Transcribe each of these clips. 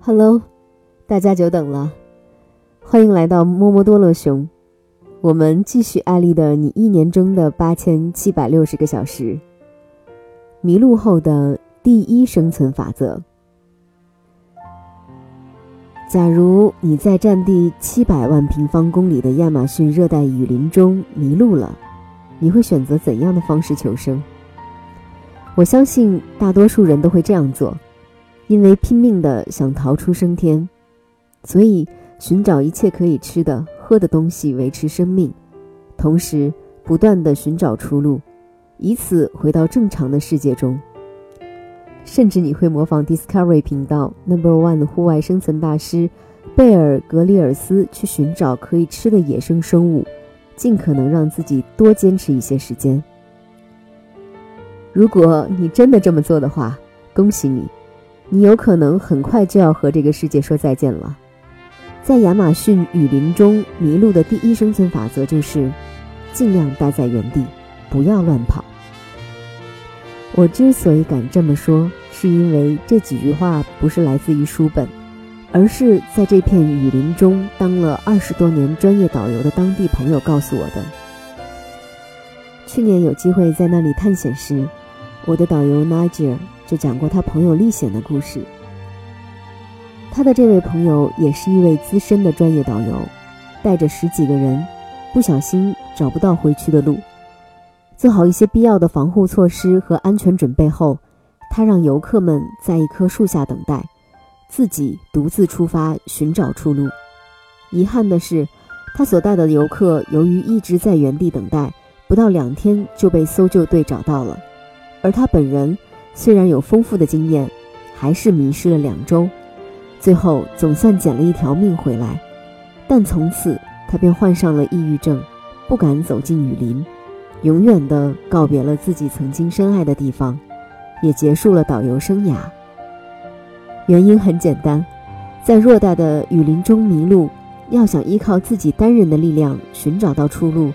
Hello，大家久等了，欢迎来到摸摸多乐熊。我们继续艾丽的你一年中的八千七百六十个小时。迷路后的第一生存法则。假如你在占地七百万平方公里的亚马逊热带雨林中迷路了，你会选择怎样的方式求生？我相信大多数人都会这样做。因为拼命的想逃出升天，所以寻找一切可以吃的、喝的东西维持生命，同时不断的寻找出路，以此回到正常的世界中。甚至你会模仿 Discovery 频道 Number One 的户外生存大师贝尔格里尔斯去寻找可以吃的野生生物，尽可能让自己多坚持一些时间。如果你真的这么做的话，恭喜你。你有可能很快就要和这个世界说再见了。在亚马逊雨林中迷路的第一生存法则就是，尽量待在原地，不要乱跑。我之所以敢这么说，是因为这几句话不是来自于书本，而是在这片雨林中当了二十多年专业导游的当地朋友告诉我的。去年有机会在那里探险时，我的导游 Niger。就讲过他朋友历险的故事。他的这位朋友也是一位资深的专业导游，带着十几个人，不小心找不到回去的路。做好一些必要的防护措施和安全准备后，他让游客们在一棵树下等待，自己独自出发寻找出路。遗憾的是，他所带的游客由于一直在原地等待，不到两天就被搜救队找到了，而他本人。虽然有丰富的经验，还是迷失了两周，最后总算捡了一条命回来。但从此他便患上了抑郁症，不敢走进雨林，永远的告别了自己曾经深爱的地方，也结束了导游生涯。原因很简单，在偌大的雨林中迷路，要想依靠自己单人的力量寻找到出路，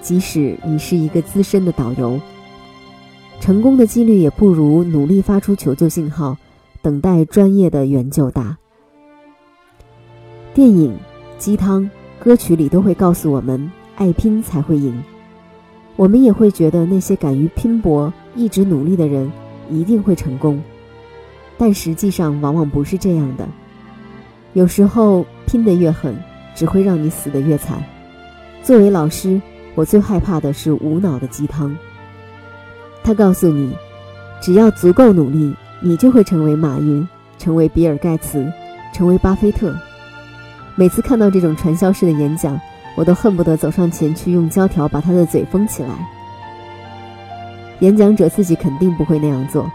即使你是一个资深的导游。成功的几率也不如努力发出求救信号，等待专业的援救大。电影、鸡汤、歌曲里都会告诉我们，爱拼才会赢。我们也会觉得那些敢于拼搏、一直努力的人一定会成功，但实际上往往不是这样的。有时候拼得越狠，只会让你死得越惨。作为老师，我最害怕的是无脑的鸡汤。他告诉你，只要足够努力，你就会成为马云，成为比尔盖茨，成为巴菲特。每次看到这种传销式的演讲，我都恨不得走上前去用胶条把他的嘴封起来。演讲者自己肯定不会那样做，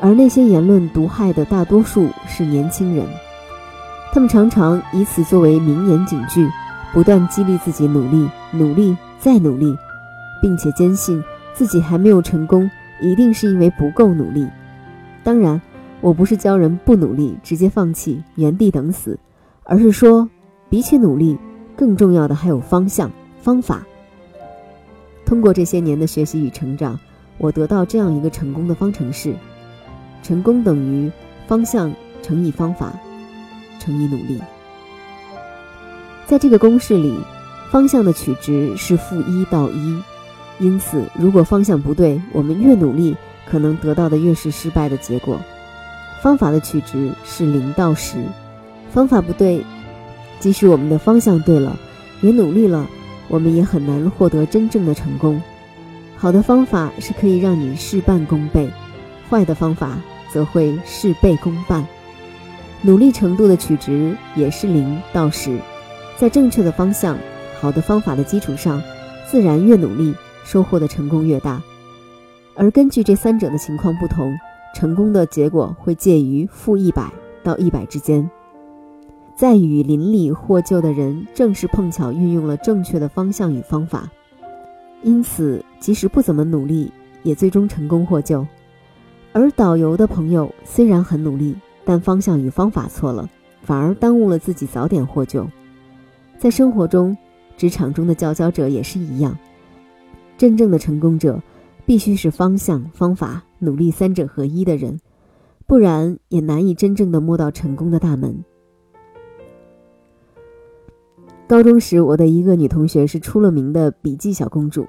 而那些言论毒害的大多数是年轻人，他们常常以此作为名言警句，不断激励自己努力、努力再努力，并且坚信。自己还没有成功，一定是因为不够努力。当然，我不是教人不努力，直接放弃，原地等死，而是说，比起努力，更重要的还有方向、方法。通过这些年的学习与成长，我得到这样一个成功的方程式：成功等于方向乘以方法乘以努力。在这个公式里，方向的取值是负一到一。因此，如果方向不对，我们越努力，可能得到的越是失败的结果。方法的取值是零到十，方法不对，即使我们的方向对了，也努力了，我们也很难获得真正的成功。好的方法是可以让你事半功倍，坏的方法则会事倍功半。努力程度的取值也是零到十，在正确的方向、好的方法的基础上，自然越努力。收获的成功越大，而根据这三者的情况不同，成功的结果会介于负一百到一百之间。在雨林里获救的人，正是碰巧运用了正确的方向与方法，因此即使不怎么努力，也最终成功获救。而导游的朋友虽然很努力，但方向与方法错了，反而耽误了自己早点获救。在生活中，职场中的佼佼者也是一样。真正的成功者，必须是方向、方法、努力三者合一的人，不然也难以真正的摸到成功的大门。高中时，我的一个女同学是出了名的笔记小公主，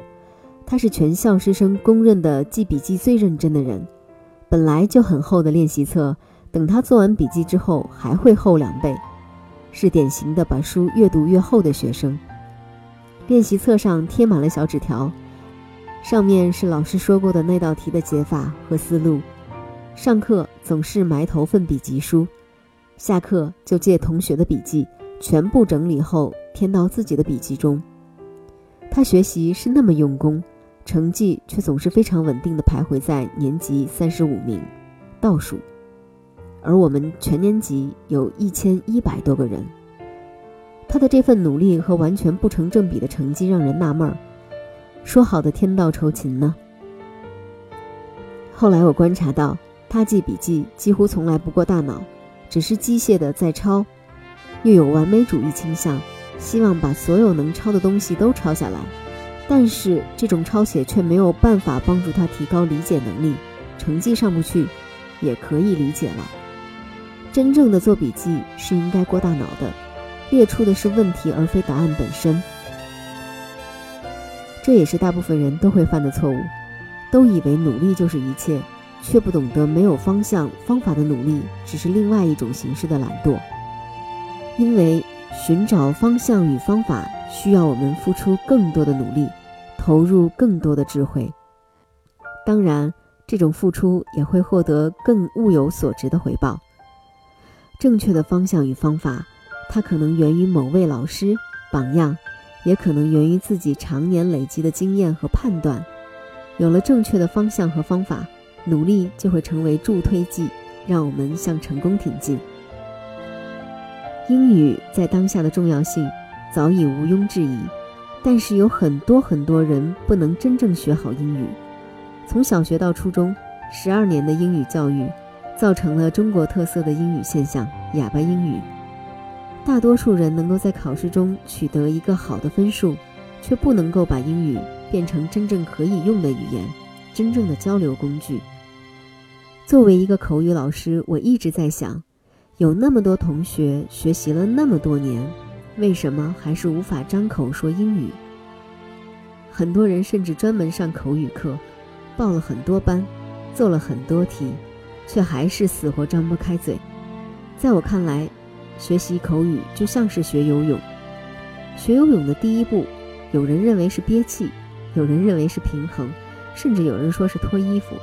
她是全校师生公认的记笔记最认真的人。本来就很厚的练习册，等她做完笔记之后还会厚两倍，是典型的把书越读越厚的学生。练习册上贴满了小纸条，上面是老师说过的那道题的解法和思路。上课总是埋头奋笔疾书，下课就借同学的笔记。全部整理后填到自己的笔记中。他学习是那么用功，成绩却总是非常稳定的徘徊在年级三十五名，倒数。而我们全年级有一千一百多个人。他的这份努力和完全不成正比的成绩让人纳闷儿。说好的天道酬勤呢？后来我观察到，他记笔记几乎从来不过大脑，只是机械的在抄。又有完美主义倾向，希望把所有能抄的东西都抄下来，但是这种抄写却没有办法帮助他提高理解能力，成绩上不去，也可以理解了。真正的做笔记是应该过大脑的，列出的是问题而非答案本身。这也是大部分人都会犯的错误，都以为努力就是一切，却不懂得没有方向、方法的努力只是另外一种形式的懒惰。因为寻找方向与方法需要我们付出更多的努力，投入更多的智慧。当然，这种付出也会获得更物有所值的回报。正确的方向与方法，它可能源于某位老师榜样，也可能源于自己常年累积的经验和判断。有了正确的方向和方法，努力就会成为助推剂，让我们向成功挺进。英语在当下的重要性早已毋庸置疑，但是有很多很多人不能真正学好英语。从小学到初中，十二年的英语教育，造成了中国特色的英语现象——哑巴英语。大多数人能够在考试中取得一个好的分数，却不能够把英语变成真正可以用的语言，真正的交流工具。作为一个口语老师，我一直在想。有那么多同学学习了那么多年，为什么还是无法张口说英语？很多人甚至专门上口语课，报了很多班，做了很多题，却还是死活张不开嘴。在我看来，学习口语就像是学游泳。学游泳的第一步，有人认为是憋气，有人认为是平衡，甚至有人说是脱衣服。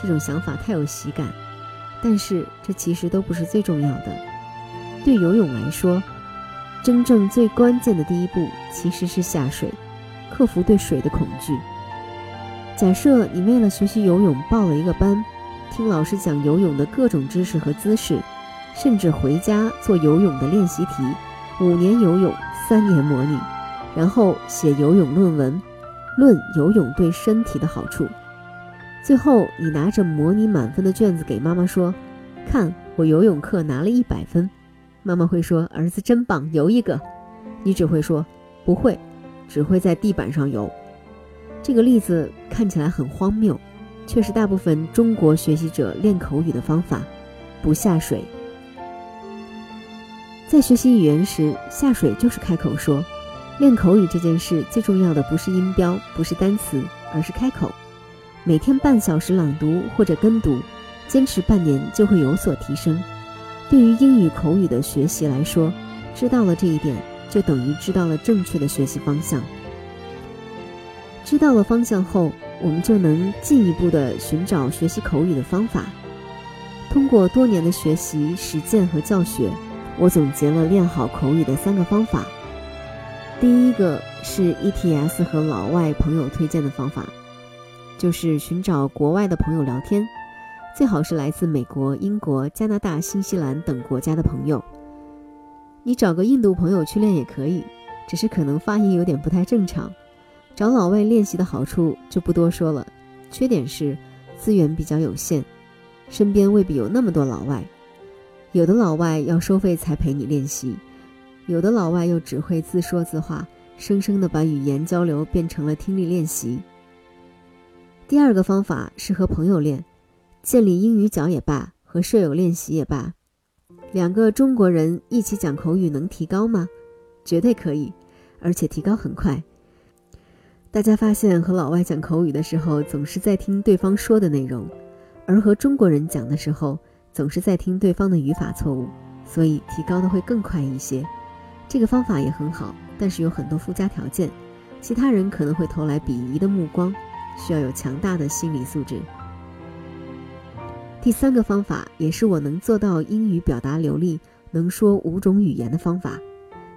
这种想法太有喜感。但是这其实都不是最重要的。对游泳来说，真正最关键的第一步其实是下水，克服对水的恐惧。假设你为了学习游泳报了一个班，听老师讲游泳的各种知识和姿势，甚至回家做游泳的练习题，五年游泳，三年模拟，然后写游泳论文，论游泳对身体的好处。最后，你拿着模拟满分的卷子给妈妈说：“看，我游泳课拿了一百分。”妈妈会说：“儿子真棒，游一个。”你只会说：“不会，只会在地板上游。”这个例子看起来很荒谬，却是大部分中国学习者练口语的方法：不下水。在学习语言时，下水就是开口说。练口语这件事最重要的不是音标，不是单词，而是开口。每天半小时朗读或者跟读，坚持半年就会有所提升。对于英语口语的学习来说，知道了这一点，就等于知道了正确的学习方向。知道了方向后，我们就能进一步的寻找学习口语的方法。通过多年的学习、实践和教学，我总结了练好口语的三个方法。第一个是 ETS 和老外朋友推荐的方法。就是寻找国外的朋友聊天，最好是来自美国、英国、加拿大、新西兰等国家的朋友。你找个印度朋友去练也可以，只是可能发音有点不太正常。找老外练习的好处就不多说了，缺点是资源比较有限，身边未必有那么多老外。有的老外要收费才陪你练习，有的老外又只会自说自话，生生的把语言交流变成了听力练习。第二个方法是和朋友练，建立英语角也罢，和舍友练习也罢，两个中国人一起讲口语能提高吗？绝对可以，而且提高很快。大家发现和老外讲口语的时候，总是在听对方说的内容，而和中国人讲的时候，总是在听对方的语法错误，所以提高的会更快一些。这个方法也很好，但是有很多附加条件，其他人可能会投来鄙夷的目光，需要有强大的心理素质。第三个方法也是我能做到英语表达流利、能说五种语言的方法，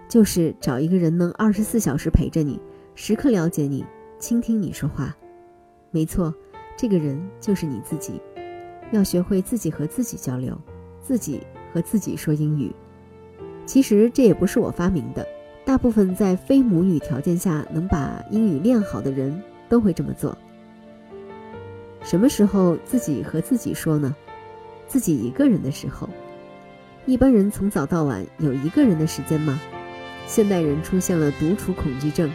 就是找一个人能二十四小时陪着你，时刻了解你，倾听你说话。没错，这个人就是你自己。要学会自己和自己交流，自己和自己说英语。其实这也不是我发明的，大部分在非母语条件下能把英语练好的人都会这么做。什么时候自己和自己说呢？自己一个人的时候。一般人从早到晚有一个人的时间吗？现代人出现了独处恐惧症，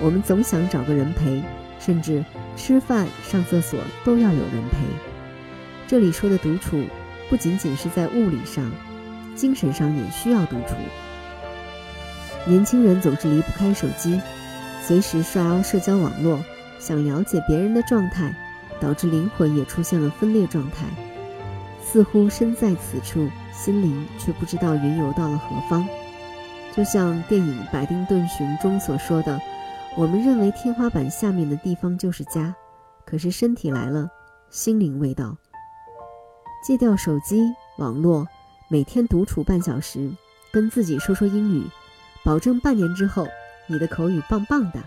我们总想找个人陪，甚至吃饭、上厕所都要有人陪。这里说的独处，不仅仅是在物理上。精神上也需要独处。年轻人总是离不开手机，随时刷社交网络，想了解别人的状态，导致灵魂也出现了分裂状态，似乎身在此处，心灵却不知道云游到了何方。就像电影《白丁顿熊》中所说的：“我们认为天花板下面的地方就是家，可是身体来了，心灵未到。”戒掉手机网络。每天独处半小时，跟自己说说英语，保证半年之后你的口语棒棒的。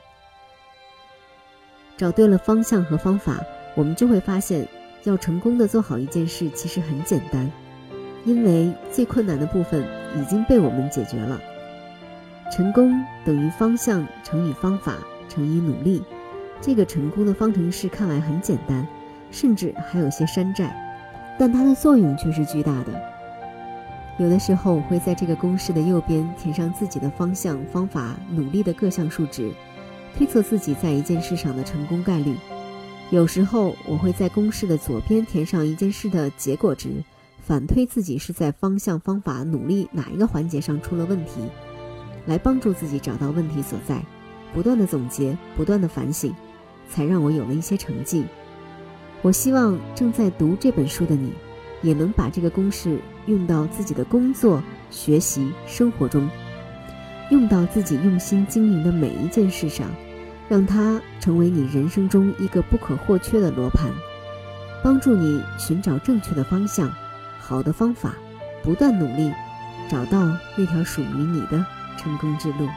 找对了方向和方法，我们就会发现，要成功的做好一件事其实很简单，因为最困难的部分已经被我们解决了。成功等于方向乘以方法乘以努力，这个成功的方程式看来很简单，甚至还有些山寨，但它的作用却是巨大的。有的时候，我会在这个公式的右边填上自己的方向、方法、努力的各项数值，推测自己在一件事上的成功概率。有时候，我会在公式的左边填上一件事的结果值，反推自己是在方向、方法、努力哪一个环节上出了问题，来帮助自己找到问题所在。不断的总结，不断的反省，才让我有了一些成绩。我希望正在读这本书的你。也能把这个公式用到自己的工作、学习、生活中，用到自己用心经营的每一件事上，让它成为你人生中一个不可或缺的罗盘，帮助你寻找正确的方向、好的方法，不断努力，找到那条属于你的成功之路。